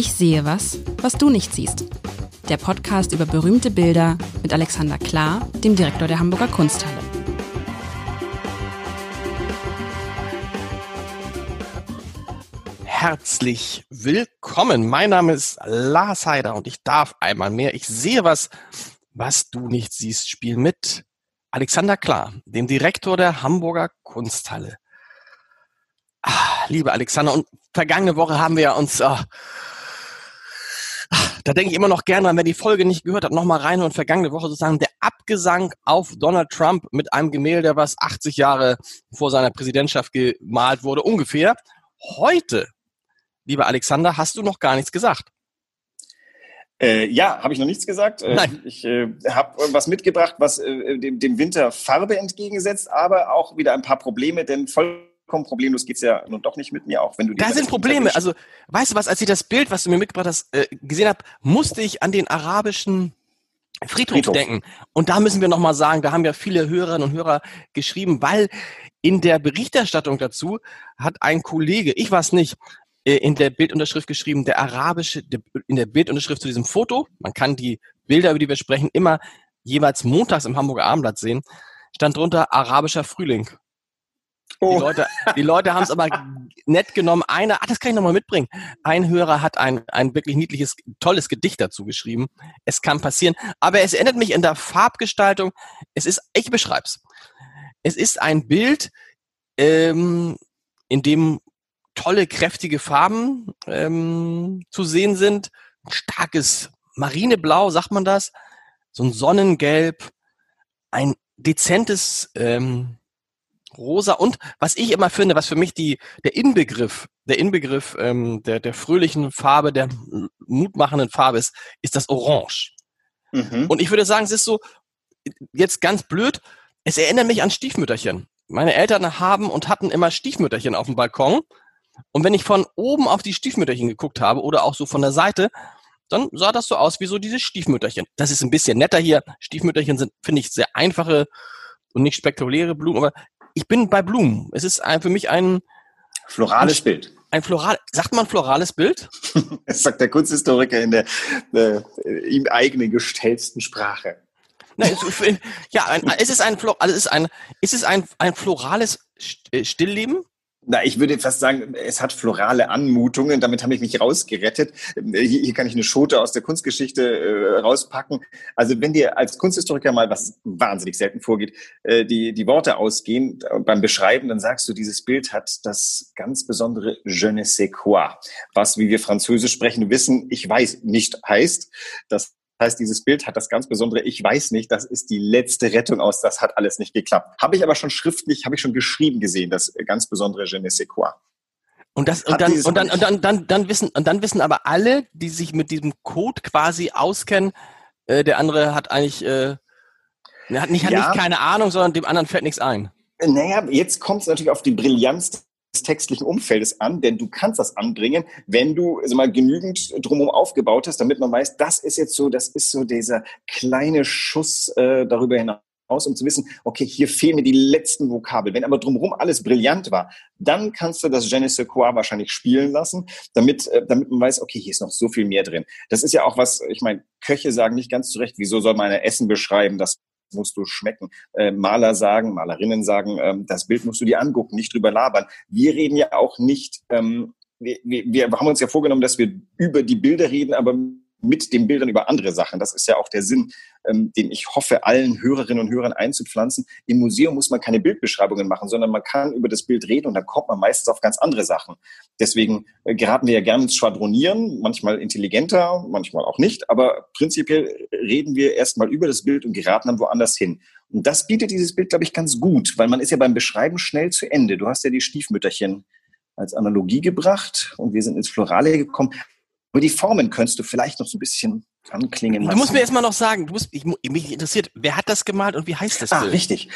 Ich sehe was, was du nicht siehst. Der Podcast über berühmte Bilder mit Alexander Klar, dem Direktor der Hamburger Kunsthalle. Herzlich willkommen. Mein Name ist Lars Heider und ich darf einmal mehr. Ich sehe was, was du nicht siehst, spielen mit Alexander Klar, dem Direktor der Hamburger Kunsthalle. Ah, liebe Alexander, und vergangene Woche haben wir uns, ah, da denke ich immer noch gerne an, wer die Folge nicht gehört hat, nochmal rein und vergangene Woche sozusagen der Abgesang auf Donald Trump mit einem Gemälde, was 80 Jahre vor seiner Präsidentschaft gemalt wurde, ungefähr. Heute, lieber Alexander, hast du noch gar nichts gesagt. Äh, ja, habe ich noch nichts gesagt. Äh, Nein. Ich äh, habe was mitgebracht, was äh, dem, dem Winter Farbe entgegensetzt, aber auch wieder ein paar Probleme, denn voll vollkommen problemlos geht's ja nun doch nicht mit mir, auch wenn du Da sind Probleme. Also, weißt du was, als ich das Bild, was du mir mitgebracht hast, äh, gesehen habe, musste ich an den arabischen Friedhof, Friedhof. denken. Und da müssen wir nochmal sagen, da haben ja viele Hörerinnen und Hörer geschrieben, weil in der Berichterstattung dazu hat ein Kollege, ich weiß nicht, äh, in der Bildunterschrift geschrieben, der arabische, in der Bildunterschrift zu diesem Foto, man kann die Bilder, über die wir sprechen, immer jeweils montags im Hamburger Abendblatt sehen, stand drunter arabischer Frühling. Oh. Die Leute, die Leute haben es aber nett genommen. Einer, ah, das kann ich nochmal mitbringen. Ein Hörer hat ein, ein wirklich niedliches, tolles Gedicht dazu geschrieben. Es kann passieren. Aber es erinnert mich in der Farbgestaltung. Es ist, ich beschreib's. Es ist ein Bild, ähm, in dem tolle, kräftige Farben ähm, zu sehen sind. Starkes Marineblau, sagt man das. So ein Sonnengelb. Ein dezentes ähm, rosa und was ich immer finde, was für mich die der Inbegriff, der Inbegriff ähm, der der fröhlichen Farbe, der mutmachenden Farbe ist, ist das Orange. Mhm. Und ich würde sagen, es ist so jetzt ganz blöd. Es erinnert mich an Stiefmütterchen. Meine Eltern haben und hatten immer Stiefmütterchen auf dem Balkon. Und wenn ich von oben auf die Stiefmütterchen geguckt habe oder auch so von der Seite, dann sah das so aus wie so diese Stiefmütterchen. Das ist ein bisschen netter hier. Stiefmütterchen sind, finde ich, sehr einfache und nicht spektakuläre Blumen, aber ich bin bei Blumen. Es ist ein, für mich ein florales ein, Bild. Ein floral, sagt man florales Bild? das sagt der Kunsthistoriker in der äh, ihm eigenen gestellten Sprache. Nein, es, ja, ein, es ist ein, also es ist ein, ist es ein, ein florales äh, Stillleben? Na, ich würde fast sagen, es hat florale Anmutungen. Damit habe ich mich rausgerettet. Hier, hier kann ich eine Schote aus der Kunstgeschichte äh, rauspacken. Also wenn dir als Kunsthistoriker mal, was wahnsinnig selten vorgeht, äh, die, die Worte ausgehen äh, beim Beschreiben, dann sagst du, dieses Bild hat das ganz besondere Je ne sais quoi. Was, wie wir Französisch sprechen, wissen, ich weiß nicht heißt. Das heißt, dieses Bild hat das ganz Besondere, ich weiß nicht, das ist die letzte Rettung aus, das hat alles nicht geklappt. Habe ich aber schon schriftlich, habe ich schon geschrieben gesehen, das ganz besondere Je ne sais quoi. Und das und dann, und dann und dann, dann dann wissen und dann wissen aber alle, die sich mit diesem Code quasi auskennen, äh, der andere hat eigentlich äh, hat nicht hat ja. nicht keine Ahnung, sondern dem anderen fällt nichts ein. Naja, jetzt kommt es natürlich auf die Brillanz textlichen Umfeldes an, denn du kannst das anbringen, wenn du also mal genügend drumherum aufgebaut hast, damit man weiß, das ist jetzt so, das ist so dieser kleine Schuss äh, darüber hinaus um zu wissen, okay, hier fehlen mir die letzten Vokabeln. Wenn aber drumherum alles brillant war, dann kannst du das Je ne quoi wahrscheinlich spielen lassen, damit, äh, damit man weiß, okay, hier ist noch so viel mehr drin. Das ist ja auch was, ich meine, Köche sagen nicht ganz zurecht, wieso soll man ein Essen beschreiben, das musst du schmecken. Äh, Maler sagen, Malerinnen sagen, ähm, das Bild musst du dir angucken, nicht drüber labern. Wir reden ja auch nicht, ähm, wir, wir, wir haben uns ja vorgenommen, dass wir über die Bilder reden, aber mit den Bildern über andere Sachen. Das ist ja auch der Sinn, ähm, den ich hoffe, allen Hörerinnen und Hörern einzupflanzen. Im Museum muss man keine Bildbeschreibungen machen, sondern man kann über das Bild reden und dann kommt man meistens auf ganz andere Sachen. Deswegen äh, geraten wir ja gerne ins Schwadronieren, manchmal intelligenter, manchmal auch nicht, aber prinzipiell reden wir erstmal über das Bild und geraten dann woanders hin. Und das bietet dieses Bild, glaube ich, ganz gut, weil man ist ja beim Beschreiben schnell zu Ende. Du hast ja die Stiefmütterchen als Analogie gebracht und wir sind ins Florale gekommen. Aber die Formen könntest du vielleicht noch so ein bisschen anklingen lassen. Du musst mir erstmal noch sagen, du musst, ich, mich interessiert, wer hat das gemalt und wie heißt das ah, Bild? richtig.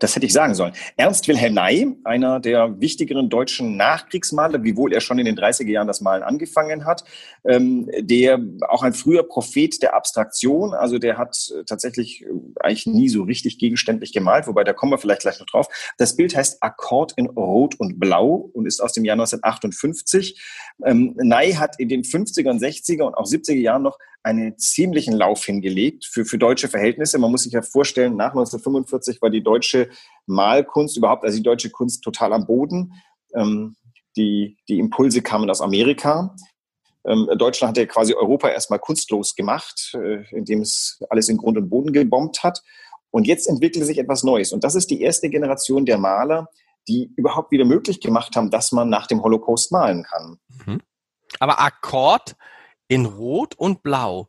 Das hätte ich sagen sollen. Ernst Wilhelm Ney, einer der wichtigeren deutschen Nachkriegsmaler, wiewohl er schon in den 30er Jahren das Malen angefangen hat, ähm, der auch ein früher Prophet der Abstraktion, also der hat äh, tatsächlich äh, eigentlich nie so richtig gegenständlich gemalt, wobei da kommen wir vielleicht gleich noch drauf. Das Bild heißt Akkord in Rot und Blau und ist aus dem Jahr 1958. Ähm, Ney hat in den 50er und 60er und auch 70er Jahren noch einen ziemlichen Lauf hingelegt für, für deutsche Verhältnisse. Man muss sich ja vorstellen, nach 1945 war die deutsche Malkunst überhaupt, also die deutsche Kunst total am Boden. Ähm, die, die Impulse kamen aus Amerika. Ähm, Deutschland hat ja quasi Europa erstmal kunstlos gemacht, äh, indem es alles in Grund und Boden gebombt hat. Und jetzt entwickelt sich etwas Neues. Und das ist die erste Generation der Maler, die überhaupt wieder möglich gemacht haben, dass man nach dem Holocaust malen kann. Mhm. Aber Akkord in Rot und Blau.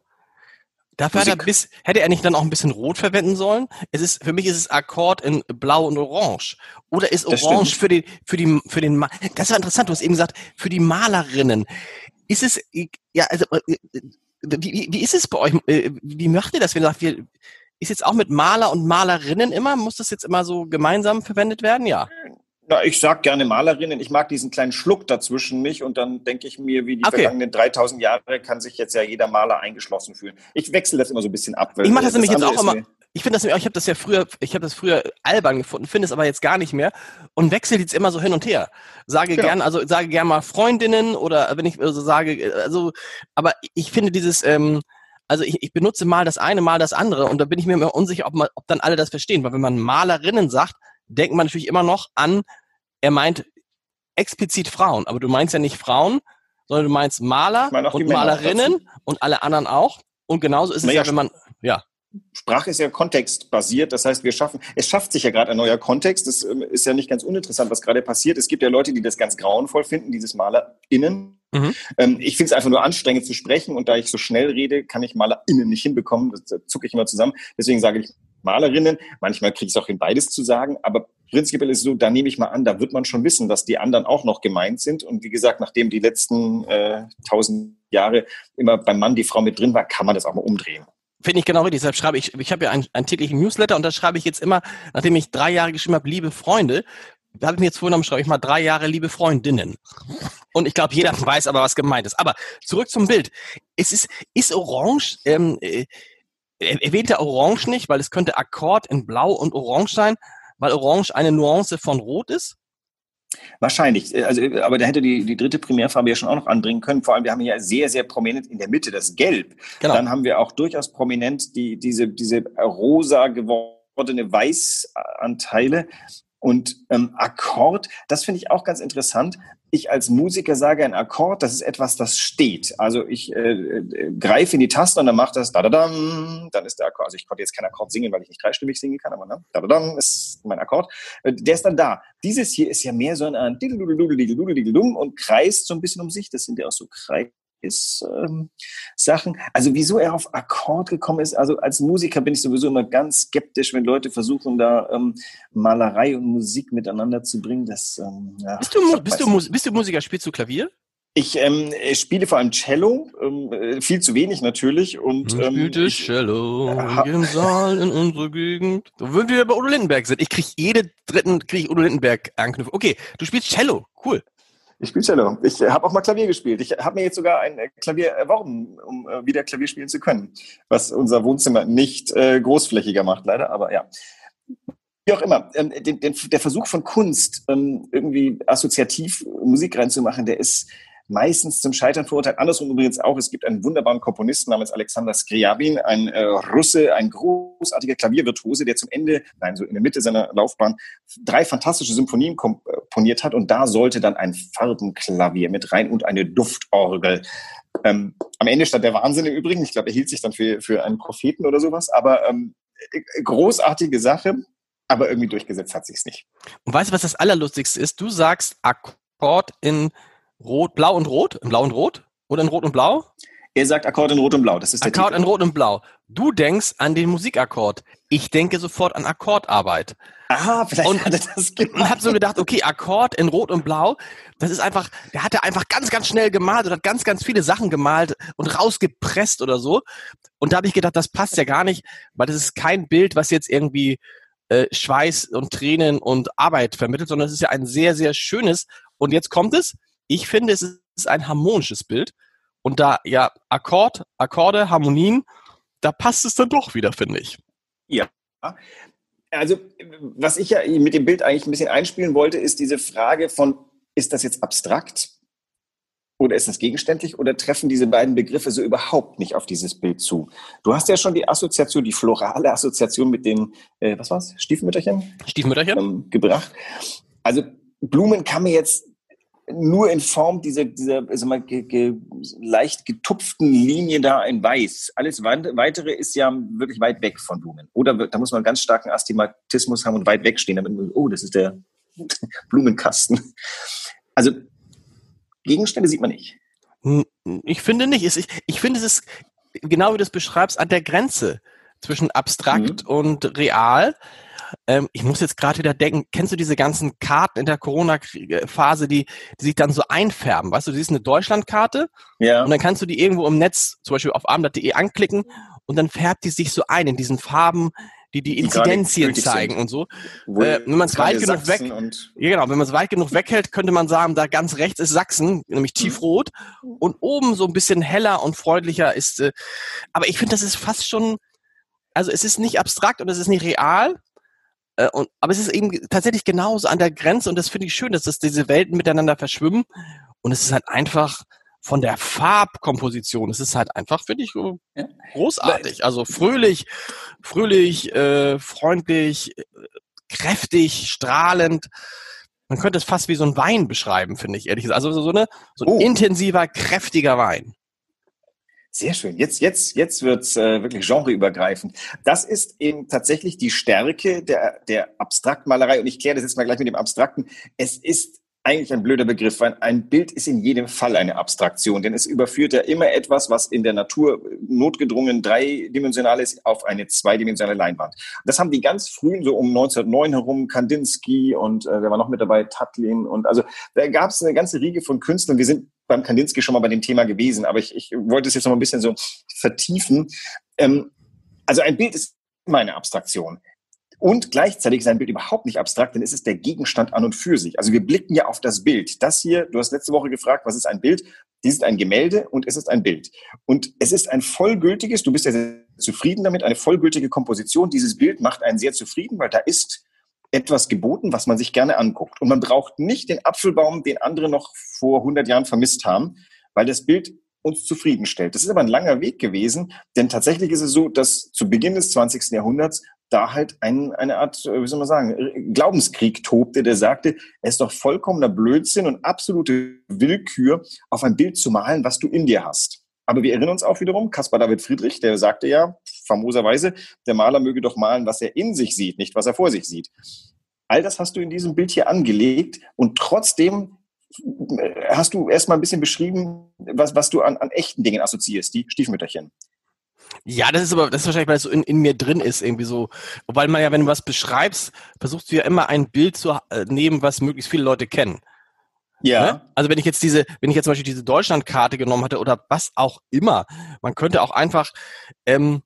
Dafür hat er bis, hätte er nicht dann auch ein bisschen Rot verwenden sollen? Es ist, für mich ist es Akkord in Blau und Orange. Oder ist Orange für den, für die, für den, das war interessant, du hast eben gesagt, für die Malerinnen. Ist es, ja, also, äh, wie, wie ist es bei euch? Äh, wie macht ihr das, wenn ihr sagt, wir, ist jetzt auch mit Maler und Malerinnen immer? Muss das jetzt immer so gemeinsam verwendet werden? Ja. Na, ich sag gerne Malerinnen. Ich mag diesen kleinen Schluck dazwischen nicht und dann denke ich mir, wie die okay. vergangenen 3000 Jahre kann sich jetzt ja jeder Maler eingeschlossen fühlen. Ich wechsle das immer so ein bisschen ab. Ich mache das, das nämlich jetzt auch immer. Ich finde das, ich habe das ja früher, ich habe das früher albern gefunden, finde es aber jetzt gar nicht mehr und wechsle jetzt immer so hin und her. Sage genau. gern, also sage gern mal Freundinnen oder wenn ich so also sage, also, aber ich finde dieses, ähm, also ich, ich benutze mal das eine, mal das andere und da bin ich mir immer unsicher, ob, man, ob dann alle das verstehen, weil wenn man Malerinnen sagt, denkt man natürlich immer noch an, er meint explizit Frauen, aber du meinst ja nicht Frauen, sondern du meinst Maler und Malerinnen und alle anderen auch. Und genauso ist es ja, ja wenn man, ja. Sprache ist ja kontextbasiert, das heißt, wir schaffen, es schafft sich ja gerade ein neuer Kontext. Das ähm, ist ja nicht ganz uninteressant, was gerade passiert. Es gibt ja Leute, die das ganz grauenvoll finden, dieses MalerInnen. Mhm. Ähm, ich finde es einfach nur anstrengend zu sprechen und da ich so schnell rede, kann ich MalerInnen nicht hinbekommen. Das zucke ich immer zusammen. Deswegen sage ich Malerinnen. Manchmal kriege ich es auch hin, beides zu sagen, aber prinzipiell ist es so, da nehme ich mal an, da wird man schon wissen, dass die anderen auch noch gemeint sind. Und wie gesagt, nachdem die letzten äh, tausend äh, Jahre immer beim Mann die Frau mit drin war, kann man das auch mal umdrehen. Finde ich genau richtig. Deshalb schreibe ich, ich habe ja einen, einen täglichen Newsletter und da schreibe ich jetzt immer, nachdem ich drei Jahre geschrieben habe, liebe Freunde, da habe ich mir jetzt vorgenommen, schreibe ich mal drei Jahre liebe Freundinnen. Und ich glaube, jeder weiß aber, was gemeint ist. Aber zurück zum Bild. Es ist, ist Orange, ähm, äh, erwähnt er Orange nicht, weil es könnte Akkord in Blau und Orange sein, weil Orange eine Nuance von Rot ist? Wahrscheinlich. Also, aber da hätte die, die dritte Primärfarbe ja schon auch noch anbringen können. Vor allem, wir haben hier sehr, sehr prominent in der Mitte das Gelb. Genau. Dann haben wir auch durchaus prominent die, diese, diese rosa gewordene Weißanteile. Und ähm, Akkord, das finde ich auch ganz interessant ich als Musiker sage, ein Akkord, das ist etwas, das steht. Also ich äh, äh, greife in die Taste und dann macht das da da dam, dann ist der Akkord. Also ich konnte jetzt keinen Akkord singen, weil ich nicht dreistimmig singen kann, aber ne, da da ist mein Akkord. Äh, der ist dann da. Dieses hier ist ja mehr so ein und kreist so ein bisschen um sich. Das sind ja auch so Kreis ist ähm, Sachen. Also wieso er auf Akkord gekommen ist, also als Musiker bin ich sowieso immer ganz skeptisch, wenn Leute versuchen, da ähm, Malerei und Musik miteinander zu bringen. Das, ähm, ja, bist, du, bist, du, bist du Musiker, spielst du Klavier? Ich ähm, spiele vor allem Cello, ähm, äh, viel zu wenig natürlich. Und, ähm, spielte Cello äh, im Saal in unserer Gegend. Würden wir bei Udo Lindenberg sind. Ich kriege jede dritten krieg ich Udo Lindenberg Anknüpfung. Okay, du spielst Cello, cool. Ich spiele Cello. Ich habe auch mal Klavier gespielt. Ich habe mir jetzt sogar ein Klavier erworben, um äh, wieder Klavier spielen zu können. Was unser Wohnzimmer nicht äh, großflächiger macht, leider. Aber ja. Wie auch immer, ähm, den, den, der Versuch von Kunst, ähm, irgendwie assoziativ Musik reinzumachen, der ist meistens zum Scheitern verurteilt. Andersrum übrigens auch, es gibt einen wunderbaren Komponisten namens Alexander Skriabin, ein äh, Russe, ein großartiger Klaviervirtuose, der zum Ende, nein, so in der Mitte seiner Laufbahn drei fantastische Symphonien komponiert hat und da sollte dann ein Farbenklavier mit rein und eine Duftorgel. Ähm, am Ende stand der Wahnsinn im Übrigen. Ich glaube, er hielt sich dann für, für einen Propheten oder sowas, aber ähm, großartige Sache, aber irgendwie durchgesetzt hat sich's nicht. Und weißt du, was das Allerlustigste ist? Du sagst Akkord in Rot, Blau und Rot? In Blau und Rot? Oder in Rot und Blau? Er sagt Akkord in Rot und Blau. Das ist der Akkord Titel. in Rot und Blau. Du denkst an den Musikakkord. Ich denke sofort an Akkordarbeit. Aha, vielleicht und, hat er das gemacht. Und hab so gedacht, okay, Akkord in Rot und Blau, das ist einfach, der hat er einfach ganz, ganz schnell gemalt und hat ganz, ganz viele Sachen gemalt und rausgepresst oder so. Und da habe ich gedacht, das passt ja gar nicht, weil das ist kein Bild, was jetzt irgendwie äh, Schweiß und Tränen und Arbeit vermittelt, sondern es ist ja ein sehr, sehr schönes. Und jetzt kommt es. Ich finde, es ist ein harmonisches Bild. Und da ja Akkord, Akkorde, Harmonien, da passt es dann doch wieder, finde ich. Ja. Also, was ich ja mit dem Bild eigentlich ein bisschen einspielen wollte, ist diese Frage von, ist das jetzt abstrakt? Oder ist das gegenständlich oder treffen diese beiden Begriffe so überhaupt nicht auf dieses Bild zu? Du hast ja schon die Assoziation, die florale Assoziation mit den, äh, was war's, Stiefmütterchen? Stiefmütterchen? Ähm, gebracht. Also Blumen kann mir jetzt nur in Form dieser, dieser mal, ge, ge, leicht getupften Linie da in Weiß. Alles Weitere ist ja wirklich weit weg von Blumen. Oder da muss man ganz starken Astigmatismus haben und weit wegstehen, damit man, oh, das ist der Blumenkasten. Also Gegenstände sieht man nicht. Hm, ich finde nicht. Ich, ich finde, es ist, genau wie du es beschreibst, an der Grenze zwischen abstrakt mhm. und real. Ähm, ich muss jetzt gerade wieder denken, kennst du diese ganzen Karten in der Corona-Phase, die, die sich dann so einfärben? Weißt du, du siehst eine Deutschlandkarte ja. und dann kannst du die irgendwo im Netz, zum Beispiel auf abendblatt.de anklicken und dann färbt die sich so ein in diesen Farben, die die Inzidenzien zeigen sind. und so. Äh, wenn man es weit genug weg, ja genau, wenn man es weit genug weghält, könnte man sagen, da ganz rechts ist Sachsen, nämlich mhm. tiefrot, und oben so ein bisschen heller und freundlicher ist. Äh, aber ich finde, das ist fast schon, also es ist nicht abstrakt und es ist nicht real, äh, und, aber es ist eben tatsächlich genauso an der Grenze und das finde ich schön, dass das diese Welten miteinander verschwimmen und es ist halt einfach von der Farbkomposition, es ist halt einfach, finde ich, großartig. Also fröhlich, fröhlich, äh, freundlich, kräftig, strahlend. Man könnte es fast wie so ein Wein beschreiben, finde ich ehrlich gesagt. Also so, eine, so ein oh. intensiver, kräftiger Wein. Sehr schön. Jetzt, jetzt, jetzt wird's äh, wirklich genreübergreifend. Das ist eben tatsächlich die Stärke der, der Abstraktmalerei. Und ich kläre das jetzt mal gleich mit dem Abstrakten. Es ist eigentlich ein blöder Begriff, weil ein Bild ist in jedem Fall eine Abstraktion, denn es überführt ja immer etwas, was in der Natur notgedrungen dreidimensional ist, auf eine zweidimensionale Leinwand. Das haben die ganz frühen, so um 1909 herum, Kandinsky und äh, wer war noch mit dabei, Tatlin und also da gab es eine ganze Riege von Künstlern. Wir sind beim Kandinsky schon mal bei dem Thema gewesen, aber ich, ich wollte es jetzt noch ein bisschen so vertiefen. Ähm, also ein Bild ist immer eine Abstraktion. Und gleichzeitig ist ein Bild überhaupt nicht abstrakt, denn es ist der Gegenstand an und für sich. Also wir blicken ja auf das Bild. Das hier, du hast letzte Woche gefragt, was ist ein Bild? Dies ist ein Gemälde und es ist ein Bild. Und es ist ein vollgültiges, du bist ja sehr zufrieden damit, eine vollgültige Komposition. Dieses Bild macht einen sehr zufrieden, weil da ist etwas geboten, was man sich gerne anguckt. Und man braucht nicht den Apfelbaum, den andere noch vor 100 Jahren vermisst haben, weil das Bild uns zufriedenstellt. Das ist aber ein langer Weg gewesen, denn tatsächlich ist es so, dass zu Beginn des 20. Jahrhunderts da halt ein, eine Art, äh, wie soll man sagen, Glaubenskrieg tobte, der sagte, es ist doch vollkommener Blödsinn und absolute Willkür, auf ein Bild zu malen, was du in dir hast. Aber wir erinnern uns auch wiederum, Caspar David Friedrich, der sagte ja famoserweise, der Maler möge doch malen, was er in sich sieht, nicht was er vor sich sieht. All das hast du in diesem Bild hier angelegt und trotzdem äh, hast du erstmal ein bisschen beschrieben, was, was du an, an echten Dingen assoziierst, die Stiefmütterchen. Ja, das ist aber, das ist wahrscheinlich, weil es so in, in mir drin ist, irgendwie so. Weil man ja, wenn du was beschreibst, versuchst du ja immer ein Bild zu äh, nehmen, was möglichst viele Leute kennen. Ja. Ne? Also wenn ich jetzt diese, wenn ich jetzt zum Beispiel diese Deutschlandkarte genommen hatte oder was auch immer, man könnte auch einfach, ähm,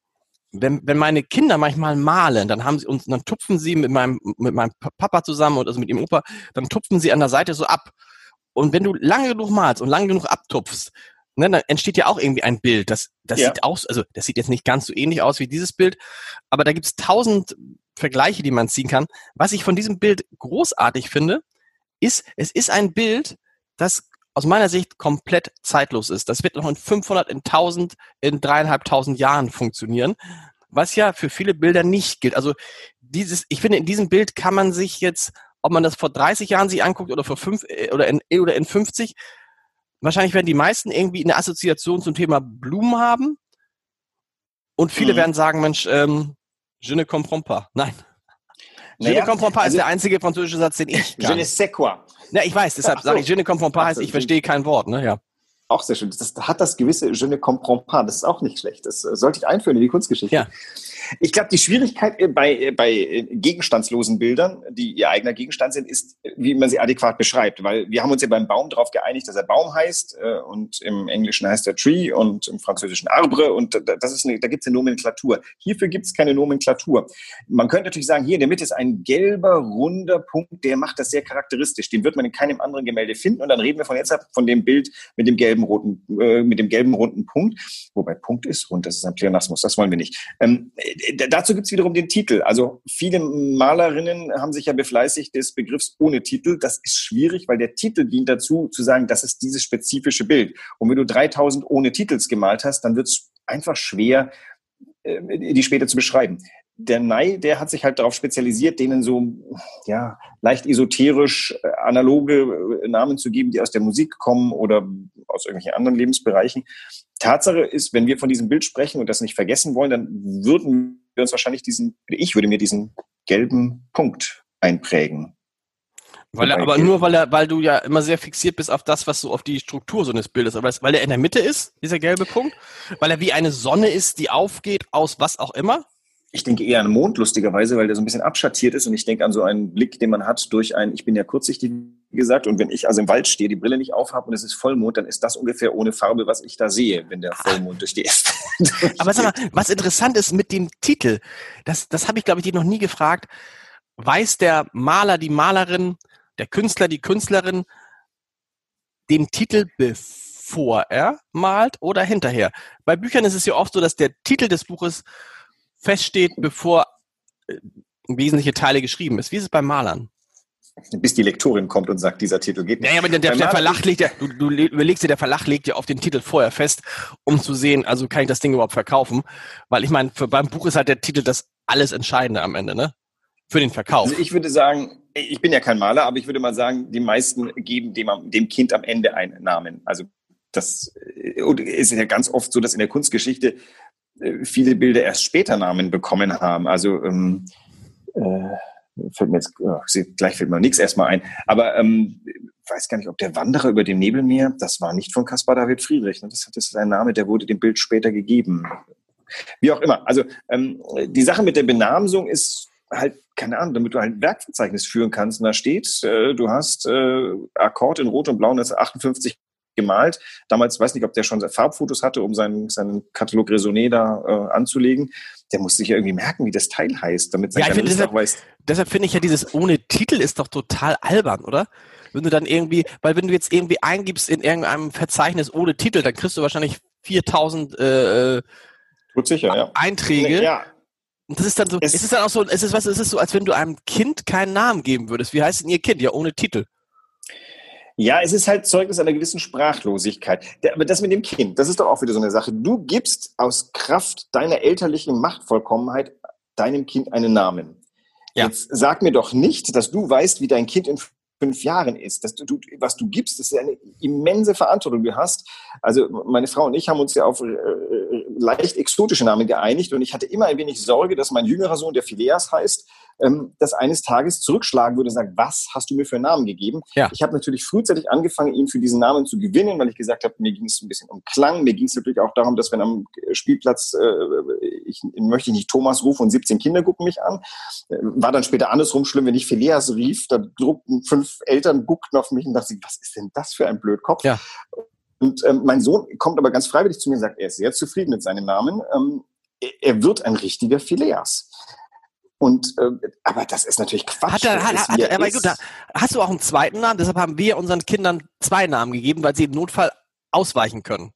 wenn, wenn meine Kinder manchmal malen, dann haben sie uns, dann tupfen sie mit meinem, mit meinem Papa zusammen und also mit ihrem Opa, dann tupfen sie an der Seite so ab. Und wenn du lange genug malst und lange genug abtupfst, ne, dann entsteht ja auch irgendwie ein Bild. Das, das ja. sieht aus, also das sieht jetzt nicht ganz so ähnlich aus wie dieses Bild, aber da gibt's tausend Vergleiche, die man ziehen kann. Was ich von diesem Bild großartig finde, ist, es ist ein Bild, das aus meiner Sicht komplett zeitlos ist. Das wird noch in 500, in 1000, in dreieinhalbtausend Jahren funktionieren, was ja für viele Bilder nicht gilt. Also dieses, ich finde, in diesem Bild kann man sich jetzt, ob man das vor 30 Jahren sich anguckt oder vor fünf äh, oder in, oder in 50, wahrscheinlich werden die meisten irgendwie eine Assoziation zum Thema Blumen haben. Und viele mhm. werden sagen, Mensch, ähm, je ne comprends pas. Nein. Naja, je ne comprends pas also, ist der einzige französische Satz, den ich kann. Je ne sais quoi. Ja, ich weiß, deshalb so. sage ich, je ne comprends pas heißt, ich verstehe kein Wort, ne, ja. Auch sehr schön. Das hat das gewisse Je ne comprends pas. Das ist auch nicht schlecht. Das sollte ich einführen in die Kunstgeschichte. Ja. Ich glaube, die Schwierigkeit äh, bei, äh, bei äh, gegenstandslosen Bildern, die ihr eigener Gegenstand sind, ist, wie man sie adäquat beschreibt. Weil wir haben uns ja beim Baum darauf geeinigt, dass er Baum heißt und im Englischen heißt er Tree und im Französischen Arbre und das ist eine, da gibt es eine Nomenklatur. Hierfür gibt es keine Nomenklatur. Man könnte natürlich sagen, hier in der Mitte ist ein gelber, runder Punkt, der macht das sehr charakteristisch. Den wird man in keinem anderen Gemälde finden und dann reden wir von jetzt ab von dem Bild mit dem gelben, roten, äh, mit dem gelben, runden Punkt. Wobei Punkt ist rund, das ist ein Pleonasmus, das wollen wir nicht. Ähm, äh, dazu gibt es wiederum den Titel. Also viele Malerinnen haben sich ja befleißigt des Begriffs ohne Titel. Das ist schwierig, weil der Titel dient dazu, zu sagen, das ist dieses spezifische Bild. Und wenn du 3000 ohne Titels gemalt hast, dann wird es einfach schwer, äh, die später zu beschreiben. Der Nei, der hat sich halt darauf spezialisiert, denen so ja leicht esoterisch äh, analoge Namen zu geben, die aus der Musik kommen oder aus irgendwelchen anderen Lebensbereichen. Tatsache ist, wenn wir von diesem Bild sprechen und das nicht vergessen wollen, dann würden wir uns wahrscheinlich diesen, ich würde mir diesen gelben Punkt einprägen. Weil er, aber nur weil er, weil du ja immer sehr fixiert bist auf das, was so auf die Struktur so eines Bildes, aber das, weil er in der Mitte ist, dieser gelbe Punkt, weil er wie eine Sonne ist, die aufgeht aus was auch immer. Ich denke eher an den Mond, lustigerweise, weil der so ein bisschen abschattiert ist und ich denke an so einen Blick, den man hat durch ein, ich bin ja kurzsichtig, wie gesagt, und wenn ich also im Wald stehe, die Brille nicht aufhabe und es ist Vollmond, dann ist das ungefähr ohne Farbe, was ich da sehe, wenn der Vollmond durch die ist. Aber sag mal, was interessant ist mit dem Titel, das, das habe ich, glaube ich, dir noch nie gefragt. Weiß der Maler, die Malerin, der Künstler, die Künstlerin den Titel bevor er malt oder hinterher? Bei Büchern ist es ja oft so, dass der Titel des Buches feststeht, bevor äh, wesentliche Teile geschrieben ist. Wie ist es bei Malern? Bis die Lektorin kommt und sagt, dieser Titel geht nicht. Ja, aber der, der, der Verlag legt ja, du, du überlegst dir, der Verlag legt ja auf den Titel vorher fest, um zu sehen, also kann ich das Ding überhaupt verkaufen? Weil ich meine, beim Buch ist halt der Titel das alles Entscheidende am Ende, ne? Für den Verkauf. Also ich würde sagen, ich bin ja kein Maler, aber ich würde mal sagen, die meisten geben dem, dem Kind am Ende einen Namen. Also das äh, ist ja ganz oft so, dass in der Kunstgeschichte viele Bilder erst später Namen bekommen haben. Also ähm, äh, fällt mir jetzt, oh, gleich fällt mir nichts erstmal ein. Aber ähm, weiß gar nicht, ob der Wanderer über dem Nebelmeer, das war nicht von Caspar David Friedrich. Ne? Das, das ist ein Name, der wurde dem Bild später gegeben. Wie auch immer. Also ähm, die Sache mit der Benamsung ist halt, keine Ahnung, damit du halt ein Werkverzeichnis führen kannst. Und da steht, äh, du hast äh, Akkord in Rot und Blau 1958 gemalt. Damals weiß nicht, ob der schon Farbfotos hatte, um seinen, seinen Katalog Raisonné da äh, anzulegen. Der muss sich ja irgendwie merken, wie das Teil heißt, damit sein ja, finde, deshalb, weiß. Deshalb finde ich ja dieses ohne Titel ist doch total albern, oder? Wenn du dann irgendwie, weil wenn du jetzt irgendwie eingibst in irgendeinem Verzeichnis ohne Titel, dann kriegst du wahrscheinlich 4000 äh, Gut sicher, ja. Einträge. Ja. Und das ist dann so, es, es ist dann auch so, es ist was, es ist so, als wenn du einem Kind keinen Namen geben würdest. Wie heißt denn ihr Kind? Ja, ohne Titel. Ja, es ist halt Zeugnis einer gewissen Sprachlosigkeit. aber das mit dem Kind, das ist doch auch wieder so eine Sache. Du gibst aus Kraft deiner elterlichen Machtvollkommenheit deinem Kind einen Namen. Ja. Jetzt sag mir doch nicht, dass du weißt, wie dein Kind in fünf Jahren ist. Dass du, was du gibst, das ist eine immense Verantwortung, die du hast. Also meine Frau und ich haben uns ja auf äh, leicht exotische Namen geeinigt und ich hatte immer ein wenig Sorge, dass mein jüngerer Sohn, der Phileas heißt, ähm, das eines Tages zurückschlagen würde und sagen, was hast du mir für einen Namen gegeben? Ja. Ich habe natürlich frühzeitig angefangen, ihn für diesen Namen zu gewinnen, weil ich gesagt habe, mir ging es ein bisschen um Klang, mir ging es natürlich auch darum, dass wenn am Spielplatz, äh, ich möchte nicht Thomas rufen und 17 Kinder gucken mich an. Äh, war dann später andersrum schlimm, wenn ich Phileas rief, da druckten fünf Eltern, guckten auf mich und dachten, was ist denn das für ein Blödkopf? Ja. Und ähm, mein Sohn kommt aber ganz freiwillig zu mir und sagt, er ist sehr zufrieden mit seinem Namen. Ähm, er wird ein richtiger Phileas. Und äh, aber das ist natürlich Quatsch. Hat er, hat, hat, hat, aber gut, hast du auch einen zweiten Namen? Deshalb haben wir unseren Kindern zwei Namen gegeben, weil sie im Notfall ausweichen können.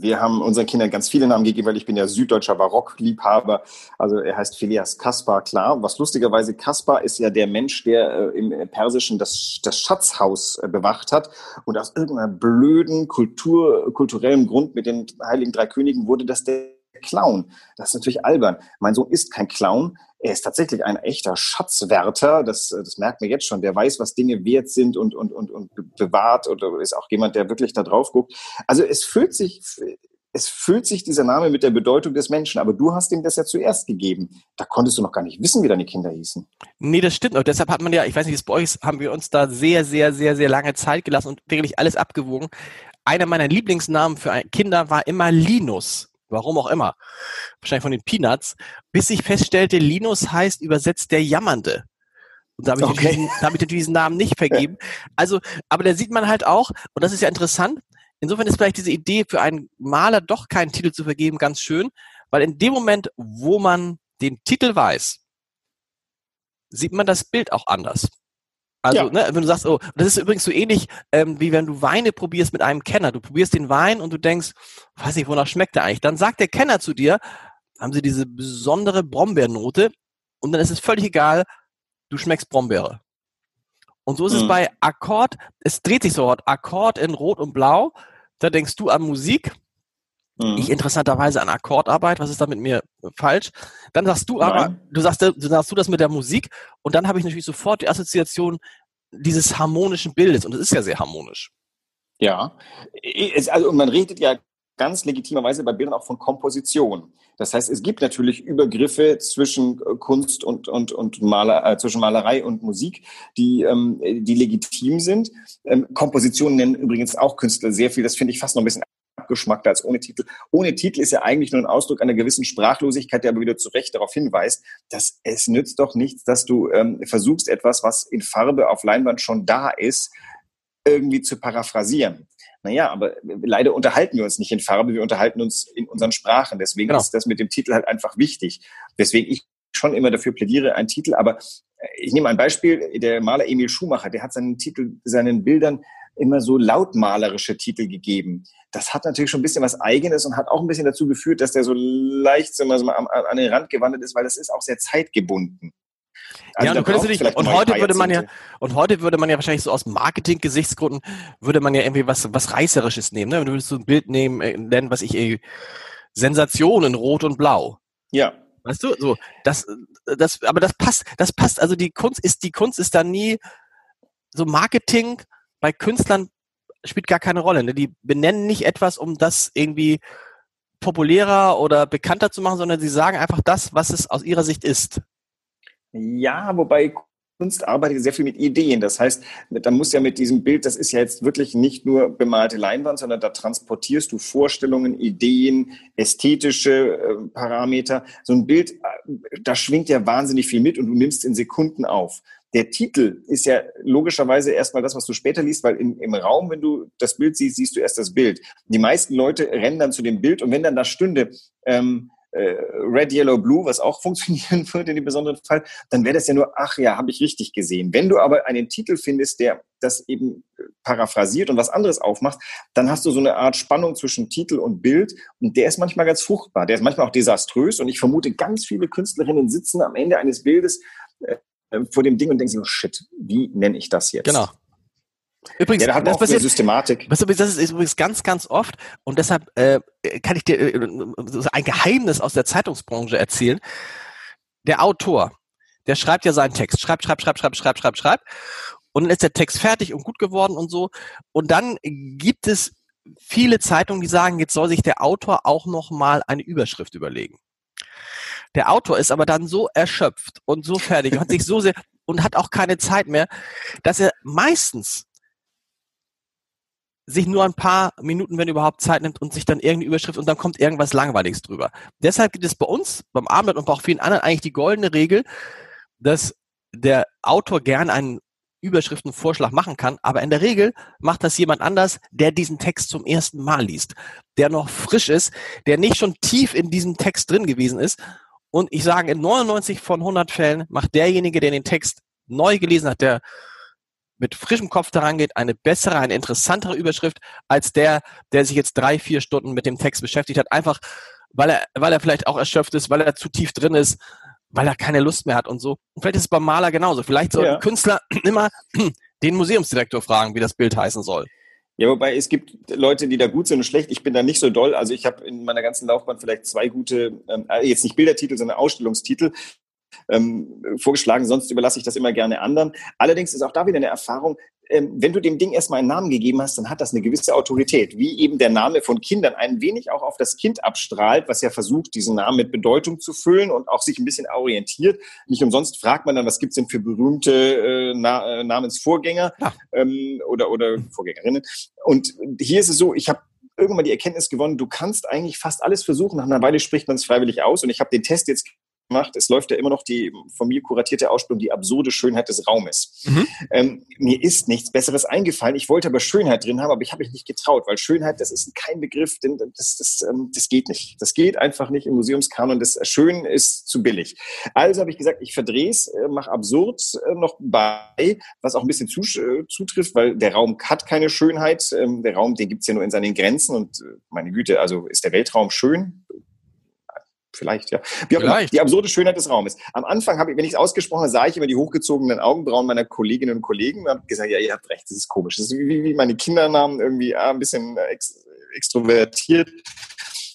Wir haben unseren Kindern ganz viele Namen gegeben, weil ich bin ja süddeutscher Barockliebhaber. Also er heißt Phileas Kaspar, klar. Was lustigerweise, Kaspar ist ja der Mensch, der äh, im Persischen das, das Schatzhaus äh, bewacht hat. Und aus irgendeiner blöden Kultur, kulturellen Grund mit den Heiligen Drei Königen wurde das der Clown. Das ist natürlich albern. Mein Sohn ist kein Clown. Er ist tatsächlich ein echter Schatzwärter. Das, das merkt man jetzt schon. Der weiß, was Dinge wert sind und, und, und, und bewahrt oder ist auch jemand, der wirklich da drauf guckt. Also es fühlt sich, es füllt sich dieser Name mit der Bedeutung des Menschen, aber du hast ihm das ja zuerst gegeben. Da konntest du noch gar nicht wissen, wie deine Kinder hießen. Nee, das stimmt. Und deshalb hat man ja, ich weiß nicht, es bei euch haben wir uns da sehr, sehr, sehr, sehr lange Zeit gelassen und wirklich alles abgewogen. Einer meiner Lieblingsnamen für Kinder war immer Linus Warum auch immer. Wahrscheinlich von den Peanuts. Bis ich feststellte, Linus heißt übersetzt der Jammernde. Und da habe ich, okay. hab ich diesen Namen nicht vergeben. Also, aber da sieht man halt auch, und das ist ja interessant, insofern ist vielleicht diese Idee für einen Maler doch keinen Titel zu vergeben ganz schön, weil in dem Moment, wo man den Titel weiß, sieht man das Bild auch anders. Also, ja. ne, wenn du sagst, oh, das ist übrigens so ähnlich, ähm, wie wenn du Weine probierst mit einem Kenner. Du probierst den Wein und du denkst, weiß nicht, wonach schmeckt der eigentlich? Dann sagt der Kenner zu dir, haben sie diese besondere Brombeernote und dann ist es völlig egal, du schmeckst Brombeere. Und so ist mhm. es bei Akkord, es dreht sich sofort, Akkord in Rot und Blau, da denkst du an Musik, mhm. ich interessanterweise an Akkordarbeit, was ist da mit mir falsch? Dann sagst du aber, du sagst, du sagst du das mit der Musik und dann habe ich natürlich sofort die Assoziation dieses harmonischen Bildes und es ist ja sehr harmonisch. Ja, es, also man redet ja ganz legitimerweise bei Bildern auch von Komposition. Das heißt, es gibt natürlich Übergriffe zwischen äh, Kunst und, und, und Maler, äh, zwischen Malerei und Musik, die, ähm, die legitim sind. Ähm, Kompositionen nennen übrigens auch Künstler sehr viel. Das finde ich fast noch ein bisschen abgeschmackter als ohne Titel. Ohne Titel ist ja eigentlich nur ein Ausdruck einer gewissen Sprachlosigkeit, der aber wieder zu Recht darauf hinweist, dass es nützt doch nichts, dass du ähm, versuchst, etwas, was in Farbe auf Leinwand schon da ist, irgendwie zu paraphrasieren. Naja, aber leider unterhalten wir uns nicht in Farbe, wir unterhalten uns in unseren Sprachen. Deswegen genau. ist das mit dem Titel halt einfach wichtig. Deswegen ich schon immer dafür plädiere, ein Titel, aber äh, ich nehme ein Beispiel, der Maler Emil Schumacher, der hat seinen Titel, seinen Bildern immer so lautmalerische Titel gegeben. Das hat natürlich schon ein bisschen was Eigenes und hat auch ein bisschen dazu geführt, dass der so leicht so mal, an, an den Rand gewandert ist, weil das ist auch sehr zeitgebunden. Also ja, und, du nicht, und heute würde man ja, und heute würde man ja wahrscheinlich so aus Marketing-Gesichtsgründen würde man ja irgendwie was, was Reißerisches nehmen, ne? Du würdest so ein Bild nehmen, äh, nennen, was ich, äh, Sensationen, Rot und Blau. Ja. Weißt du, so, das, das, aber das passt, das passt, also die Kunst ist, die Kunst ist da nie, so Marketing bei Künstlern spielt gar keine Rolle, ne? Die benennen nicht etwas, um das irgendwie populärer oder bekannter zu machen, sondern sie sagen einfach das, was es aus ihrer Sicht ist. Ja, wobei Kunst arbeitet sehr viel mit Ideen. Das heißt, da muss ja mit diesem Bild, das ist ja jetzt wirklich nicht nur bemalte Leinwand, sondern da transportierst du Vorstellungen, Ideen, ästhetische äh, Parameter. So ein Bild, äh, da schwingt ja wahnsinnig viel mit und du nimmst in Sekunden auf. Der Titel ist ja logischerweise erstmal das, was du später liest, weil im, im Raum, wenn du das Bild siehst, siehst du erst das Bild. Die meisten Leute rennen dann zu dem Bild und wenn dann da stünde, ähm, äh, Red, Yellow, Blue, was auch funktionieren würde in dem besonderen Fall, dann wäre das ja nur, ach ja, habe ich richtig gesehen. Wenn du aber einen Titel findest, der das eben äh, paraphrasiert und was anderes aufmacht, dann hast du so eine Art Spannung zwischen Titel und Bild und der ist manchmal ganz fruchtbar, der ist manchmal auch desaströs und ich vermute, ganz viele Künstlerinnen sitzen am Ende eines Bildes äh, vor dem Ding und denken sich, oh shit, wie nenne ich das jetzt? Genau. Übrigens, ja, das passiert, Systematik. Das ist übrigens ganz, ganz oft und deshalb äh, kann ich dir äh, ein Geheimnis aus der Zeitungsbranche erzählen. Der Autor, der schreibt ja seinen Text, schreibt, schreibt, schreibt, schreibt, schreibt, schreibt, schreibt und dann ist der Text fertig und gut geworden und so und dann gibt es viele Zeitungen, die sagen, jetzt soll sich der Autor auch noch mal eine Überschrift überlegen. Der Autor ist aber dann so erschöpft und so fertig und hat sich so sehr und hat auch keine Zeit mehr, dass er meistens sich nur ein paar Minuten, wenn überhaupt Zeit nimmt und sich dann irgendeine Überschrift und dann kommt irgendwas Langweiliges drüber. Deshalb gibt es bei uns, beim Abend und bei auch vielen anderen eigentlich die goldene Regel, dass der Autor gern einen Überschriftenvorschlag machen kann, aber in der Regel macht das jemand anders, der diesen Text zum ersten Mal liest, der noch frisch ist, der nicht schon tief in diesem Text drin gewesen ist. Und ich sage, in 99 von 100 Fällen macht derjenige, der den Text neu gelesen hat, der mit frischem Kopf daran geht, eine bessere, eine interessantere Überschrift als der, der sich jetzt drei, vier Stunden mit dem Text beschäftigt hat, einfach weil er, weil er vielleicht auch erschöpft ist, weil er zu tief drin ist, weil er keine Lust mehr hat und so. Und vielleicht ist es beim Maler genauso. Vielleicht soll ja. ein Künstler immer den Museumsdirektor fragen, wie das Bild heißen soll. Ja, wobei es gibt Leute, die da gut sind und schlecht. Ich bin da nicht so doll. Also ich habe in meiner ganzen Laufbahn vielleicht zwei gute, ähm, äh, jetzt nicht Bildertitel, sondern Ausstellungstitel ähm, vorgeschlagen. Sonst überlasse ich das immer gerne anderen. Allerdings ist auch da wieder eine Erfahrung, ähm, wenn du dem Ding erstmal einen Namen gegeben hast, dann hat das eine gewisse Autorität, wie eben der Name von Kindern ein wenig auch auf das Kind abstrahlt, was ja versucht, diesen Namen mit Bedeutung zu füllen und auch sich ein bisschen orientiert. Nicht umsonst fragt man dann, was gibt's denn für berühmte äh, Na äh, Namensvorgänger ja. ähm, oder, oder Vorgängerinnen. Und hier ist es so, ich habe irgendwann die Erkenntnis gewonnen, du kannst eigentlich fast alles versuchen. Nach einer Weile spricht man es freiwillig aus. Und ich habe den Test jetzt macht. Es läuft ja immer noch die von mir kuratierte Ausstellung Die absurde Schönheit des Raumes. Mhm. Ähm, mir ist nichts Besseres eingefallen. Ich wollte aber Schönheit drin haben, aber ich habe mich nicht getraut, weil Schönheit, das ist kein Begriff, denn das, das, ähm, das geht nicht. Das geht einfach nicht im Museumskanon. Das Schön ist zu billig. Also habe ich gesagt, ich verdrehe es, äh, mache absurd äh, noch bei, was auch ein bisschen äh, zutrifft, weil der Raum hat keine Schönheit. Ähm, der Raum, den gibt es ja nur in seinen Grenzen und meine Güte, also ist der Weltraum schön? Vielleicht, ja. Wie auch Vielleicht. Immer, die absurde Schönheit des Raumes. Am Anfang habe ich, wenn ich es ausgesprochen habe, sah ich immer die hochgezogenen Augenbrauen meiner Kolleginnen und Kollegen und habe gesagt, ja, ihr habt recht, das ist komisch. Das ist wie, wie meine Kindernamen irgendwie ah, ein bisschen ex, extrovertiert.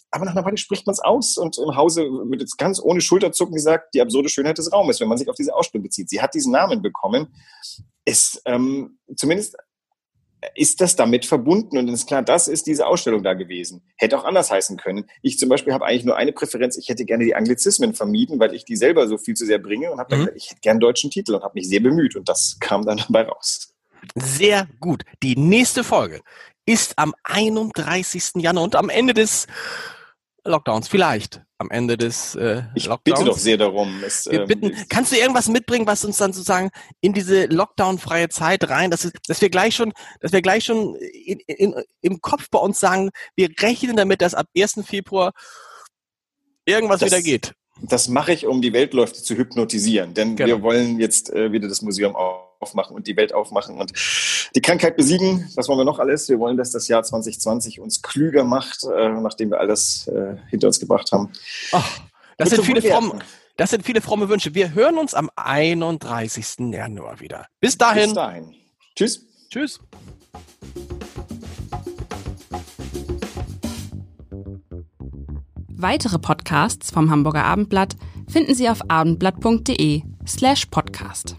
Aber nach einer Weile spricht man es aus und im Hause wird jetzt ganz ohne Schulterzucken gesagt, die absurde Schönheit des Raumes, wenn man sich auf diese Ausstellung bezieht. Sie hat diesen Namen bekommen. Es, ähm, zumindest ist das damit verbunden? Und dann ist klar, das ist diese Ausstellung da gewesen. Hätte auch anders heißen können. Ich zum Beispiel habe eigentlich nur eine Präferenz. Ich hätte gerne die Anglizismen vermieden, weil ich die selber so viel zu sehr bringe und habe mhm. gesagt, ich hätte gerne einen deutschen Titel und habe mich sehr bemüht. Und das kam dann dabei raus. Sehr gut. Die nächste Folge ist am 31. Januar und am Ende des Lockdowns vielleicht am Ende des äh, ich Lockdowns. bitte doch sehr darum. Es, wir ähm, bitten, kannst du irgendwas mitbringen, was uns dann sozusagen in diese Lockdown-freie Zeit rein, dass, dass wir gleich schon, dass wir gleich schon in, in, im Kopf bei uns sagen, wir rechnen damit, dass ab 1. Februar irgendwas das, wieder geht. Das mache ich, um die Weltläufe zu hypnotisieren, denn genau. wir wollen jetzt äh, wieder das Museum aufmachen und die Welt aufmachen und die Krankheit besiegen. Was wollen wir noch alles? Wir wollen, dass das Jahr 2020 uns klüger macht, äh, nachdem wir all das äh, hinter uns gebracht haben. Ach, das sind viele fromme, das sind viele fromme Wünsche. Wir hören uns am 31. Januar wieder. Bis dahin. Bis dahin. Tschüss. Tschüss. Weitere Podcasts vom Hamburger Abendblatt finden Sie auf abendblatt.de slash podcast.